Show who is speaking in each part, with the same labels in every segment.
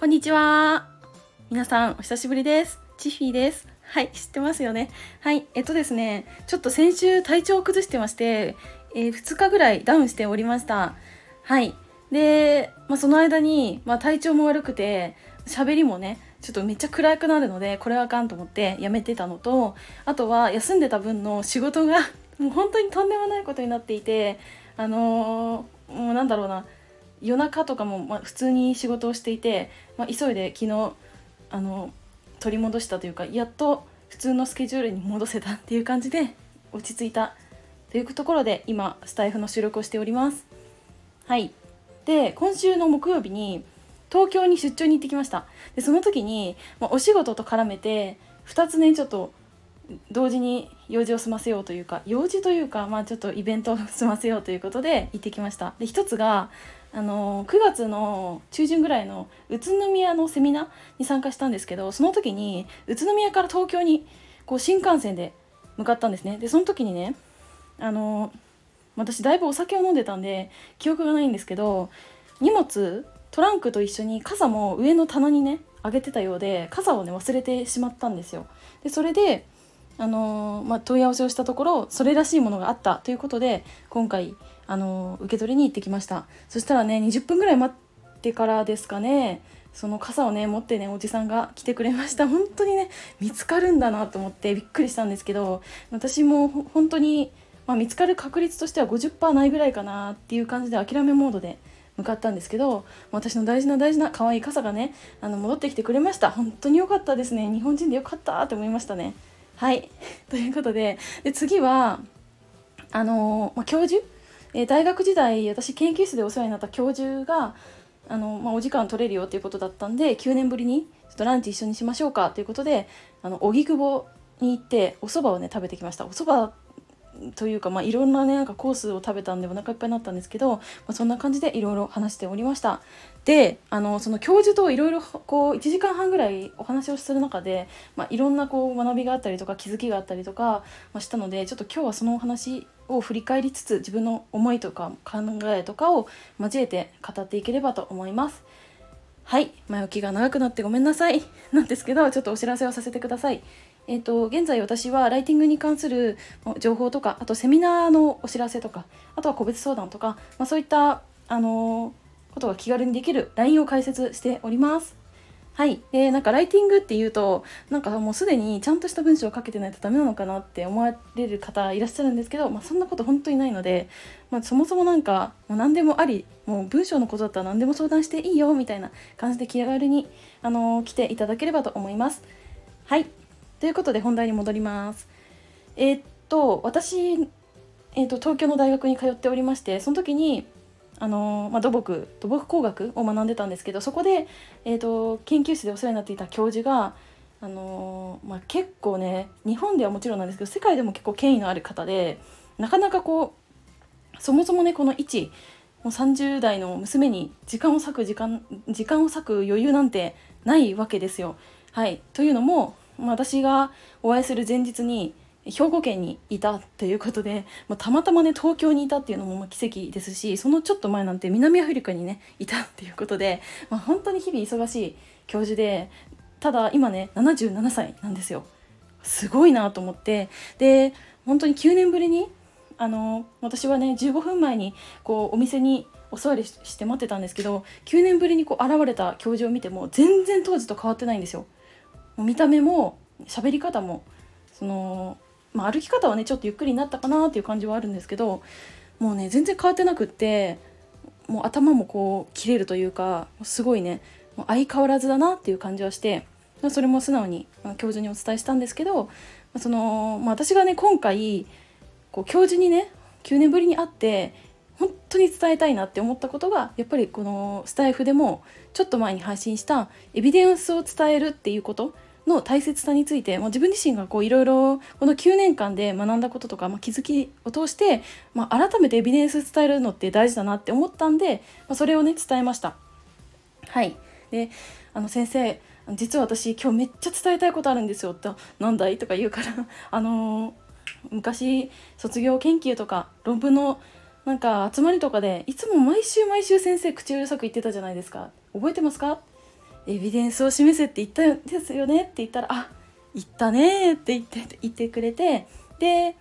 Speaker 1: こんにちは。皆さん、お久しぶりです。チフィーです。はい、知ってますよね。はい、えっとですね、ちょっと先週体調を崩してまして、えー2日ぐらいダウンしておりました。はい。で、まあ、その間に、まあ、体調も悪くて、喋りもね、ちょっとめっちゃ暗くなるので、これはあかんと思ってやめてたのと、あとは休んでた分の仕事が、もう本当にとんでもないことになっていて、あのーもうなんだろうな、夜中とかもまあ普通に仕事をしていて、まあ、急いで昨日あの取り戻したというかやっと普通のスケジュールに戻せたっていう感じで落ち着いたというところで今スタイフの収録をしております。はい。で今週の木曜日に東京に出張に行ってきました。でその時に、まあ、お仕事と絡めて2つねちょっと同時に用事を済ませようというか用事というか、まあ、ちょっとイベントを済ませようということで行ってきました。で一つがあの9月の中旬ぐらいの宇都宮のセミナーに参加したんですけどその時に宇都宮から東京にこう新幹線で向かったんですね。でその時にねあの私だいぶお酒を飲んでたんで記憶がないんですけど荷物トランクと一緒に傘も上の棚にね上げてたようで傘をね忘れてしまったんですよ。でそれであのまあ、問い合わせをしたところそれらしいものがあったということで今回あの受け取りに行ってきました。そしたらね20分ぐらい待ってからですかねその傘をね持ってねおじさんが来てくれました。本当にね見つかるんだなと思ってびっくりしたんですけど私も本当に、まあ、見つかる確率としては50%ないぐらいかなっていう感じで諦めモードで向かったんですけど私の大事な大事な可愛い傘がねあの戻ってきてくれました。本当に良かったですね。日本人で良かったって思いましたね。はい。ということでで次はあの、まあ、教授、えー大学時代私研究室でお世話になった教授があの、まあ、お時間取れるよっていうことだったんで9年ぶりにちょっとランチ一緒にしましょうかということであの荻窪に行ってお蕎麦をね食べてきました。お蕎麦というか、まあ、いろんなねなんかコースを食べたんでお腹いっぱいになったんですけど、まあ、そんな感じでいろいろ話しておりました。であのその教授といろいろこう1時間半ぐらいお話をする中で、まあ、いろんなこう学びがあったりとか気づきがあったりとか、まあ、したのでちょっと今日はそのお話を振り返りつつ自分の思いとか考えとかを交えて語っていければと思います。はい。前置きが長くなってごめんなさい。なんですけどちょっとお知らせをさせてください。えー、と現在私はライティングに関する情報とかあとセミナーのお知らせとかあとは個別相談とか、まあ、そういった、あのーことが気軽にできる LINE を開設しております。はい、でなんかライティングっていうとなんかもうすでにちゃんとした文章を書けてないとダメなのかなって思われる方いらっしゃるんですけど、まあ、そんなこと本当にないので、まあ、そもそもなんかもう何でもありもう文章のことだったら何でも相談していいよみたいな感じで気軽に、あのー来ていただければと思います。はいということで本題に戻ります。えーっと私、えーっと東京の大学に通っておりましてその時にあのまあ、土木土木工学を学んでたんですけどそこで、えー、と研究室でお世話になっていた教授が、あのまあ、結構ね日本ではもちろんなんですけど世界でも結構権威のある方でなかなかこうそもそもねこの一もう30代の娘に時間を割く時間時間を割く余裕なんてないわけですよ。はい、というのも、まあ、私がお会いする前日に兵庫県にいたということで、まあ、たまたまね東京にいたっていうのもま奇跡ですしそのちょっと前なんて南アフリカにねいたっていうことで、まあ、本当に日々忙しい教授でただ今ね77歳なんですよすごいなと思ってで本当に9年ぶりにあの私はね15分前にこうお店にお座りして待ってたんですけど9年ぶりにこう現れた教授を見ても全然当時と変わってないんですよ。もう見た目も喋り方もその、まあ、歩き方はねちょっとゆっくりになったかなっていう感じはあるんですけどもうね全然変わってなくってもう頭もこう切れるというかすごいねもう相変わらずだなっていう感じはしてそれも素直にま教授にお伝えしたんですけどまあその、まあ、私がね今回こう教授にね9年ぶりに会って本当に伝えたいなって思ったことがやっぱりこのスタイフでもちょっと前に配信したエビデンスを伝えるっていうことの大切さについて、まあ、自分自身がこういろいろこの9年間で学んだこととか、まあ、気づきを通して、まあ、改めてエビデンス伝えるのって大事だなって思ったんで、まあ、それをね伝えました。はいであの先生実は私今日めっちゃ伝えたいことあるんですよって「なんだい?」とか言うから あのー昔卒業研究とか論文のなんか集まりとかでいつも毎週毎週先生口うるさく言ってたじゃないですか覚えてますか？エビデンスを示せって言ったんですよねって言ったら「あ言ったね」って言って言ってくれてで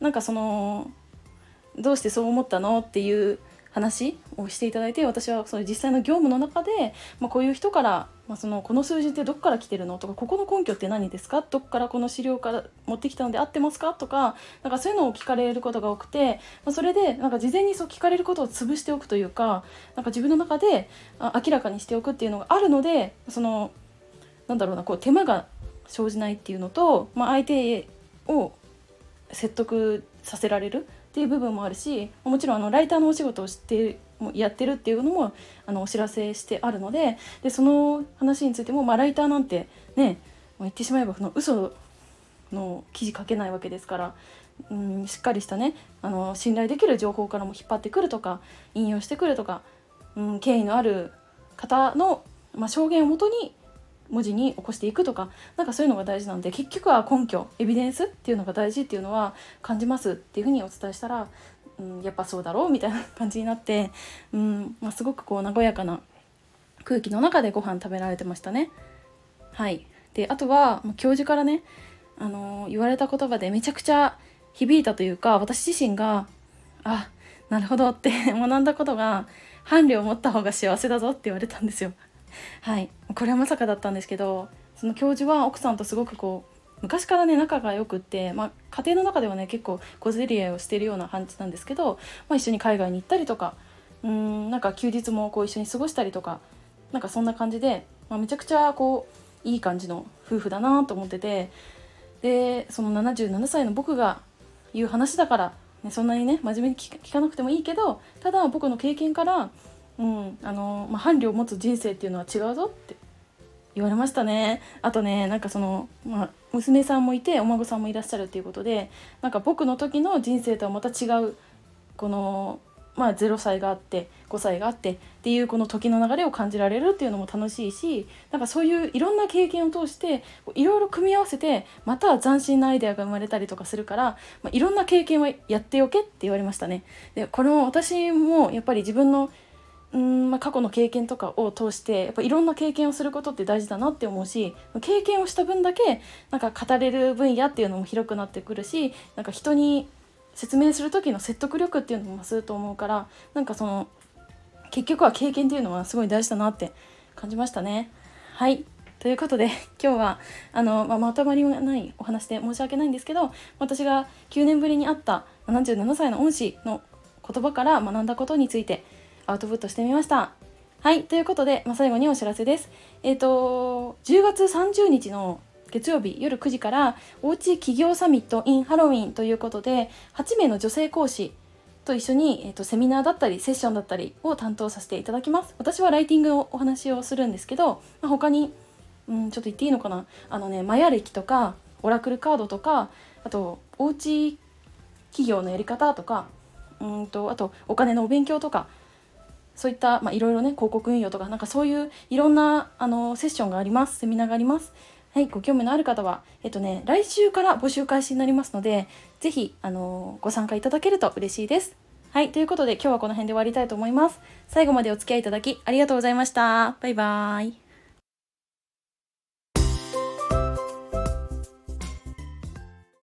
Speaker 1: なんかその「どうしてそう思ったの?」っていう話をしていただいて私はその実際の業務の中で、まあ、こういう人から、まあ、そのこの数字ってどこから来てるのとかここの根拠って何ですか？どこからこの資料から持ってきたので合ってますか？とかなんかそういうのを聞かれることが多くて、まあ、それでなんか事前にそう聞かれることを潰しておくというかなんか自分の中で明らかにしておくっていうのがあるのでそのなんだろうなこう手間が生じないっていうのと、まあ、相手を説得させられるっていう部分もあるしもちろんあのライターのお仕事をしてやってるっていうのもあのお知らせしてあるのででその話についても、まあ、ライターなんてね言ってしまえばその嘘の記事書けないわけですから、うん、しっかりしたねあの信頼できる情報からも引っ張ってくるとか引用してくるとか、うん、権威のある方の、まあ、証言をもとに文字に起こしていくとかなんかそういうのが大事なんで結局は根拠エビデンスっていうのが大事っていうのは感じますっていうふうにお伝えしたら、うん、やっぱそうだろうみたいな感じになって、うんまあ、すごくこう和やかな空気の中でご飯食べられてましたね。はいであとは教授からね、あのー、言われた言葉でめちゃくちゃ響いたというか私自身があなるほどって 学んだことが伴侶を持った方が幸せだぞって言われたんですよ。はい。これはまさかだったんですけどその教授は奥さんとすごくこう昔からね仲が良くって、まあ、家庭の中ではね結構小競り合いをしてるような感じなんですけど、まあ、一緒に海外に行ったりとかうんなんか休日もこう一緒に過ごしたりとかなんかそんな感じで、まあ、めちゃくちゃこういい感じの夫婦だなと思っててでその77歳の僕が言う話だから、ね、そんなにね真面目に聞かなくてもいいけどただ僕の経験からうんあのまあ、伴侶を持つ人生っていうのは違うぞって言われましたねあとねなんかその、まあ、娘さんもいてお孫さんもいらっしゃるっていうことでなんか僕の時の人生とはまた違うこの、まあ、0歳があって5歳があってっていうこの時の流れを感じられるっていうのも楽しいしなんかそういういろんな経験を通していろいろ組み合わせてまた斬新なアイデアが生まれたりとかするから、まあ、いろんな経験はやっておけって言われましたね。でこれも私もやっぱり自分のうんまあ、過去の経験とかを通してやっぱいろんな経験をすることって大事だなって思うし経験をした分だけなんか語れる分野っていうのも広くなってくるしなんか人に説明する時の説得力っていうのも増すると思うからなんかその結局は経験っていうのはすごい大事だなって感じましたね。はいということで今日はあの、まあ、まとまりがないお話で申し訳ないんですけど私が9年ぶりに会った77歳の恩師の言葉から学んだことについてアウトプットしてみました。はい、ということで、まあ、最後にお知らせです。えっ、ー、と、10月30日の月曜日夜9時からおうち企業サミット in ハロウィンということで8名の女性講師と一緒に、えーと、セミナーだったりセッションだったりを担当させていただきます私はライティングのお話をするんですけど、まあ、他に、うん、ちょっと言っていいのかな？あのねマヤ歴とかオラクルカードとかあとおうち企業のやり方とかうんとあとお金のお勉強とかそういったいろいろね広告運用とかなんかそういういろんなあのセッションがあります。セミナーがあります。はいご興味のある方はえっとね来週から募集開始になりますので是非あのご参加いただけると嬉しいです。はいということで今日はこの辺で終わりたいと思います。最後までお付き合いいただきありがとうございました。バイバーイ。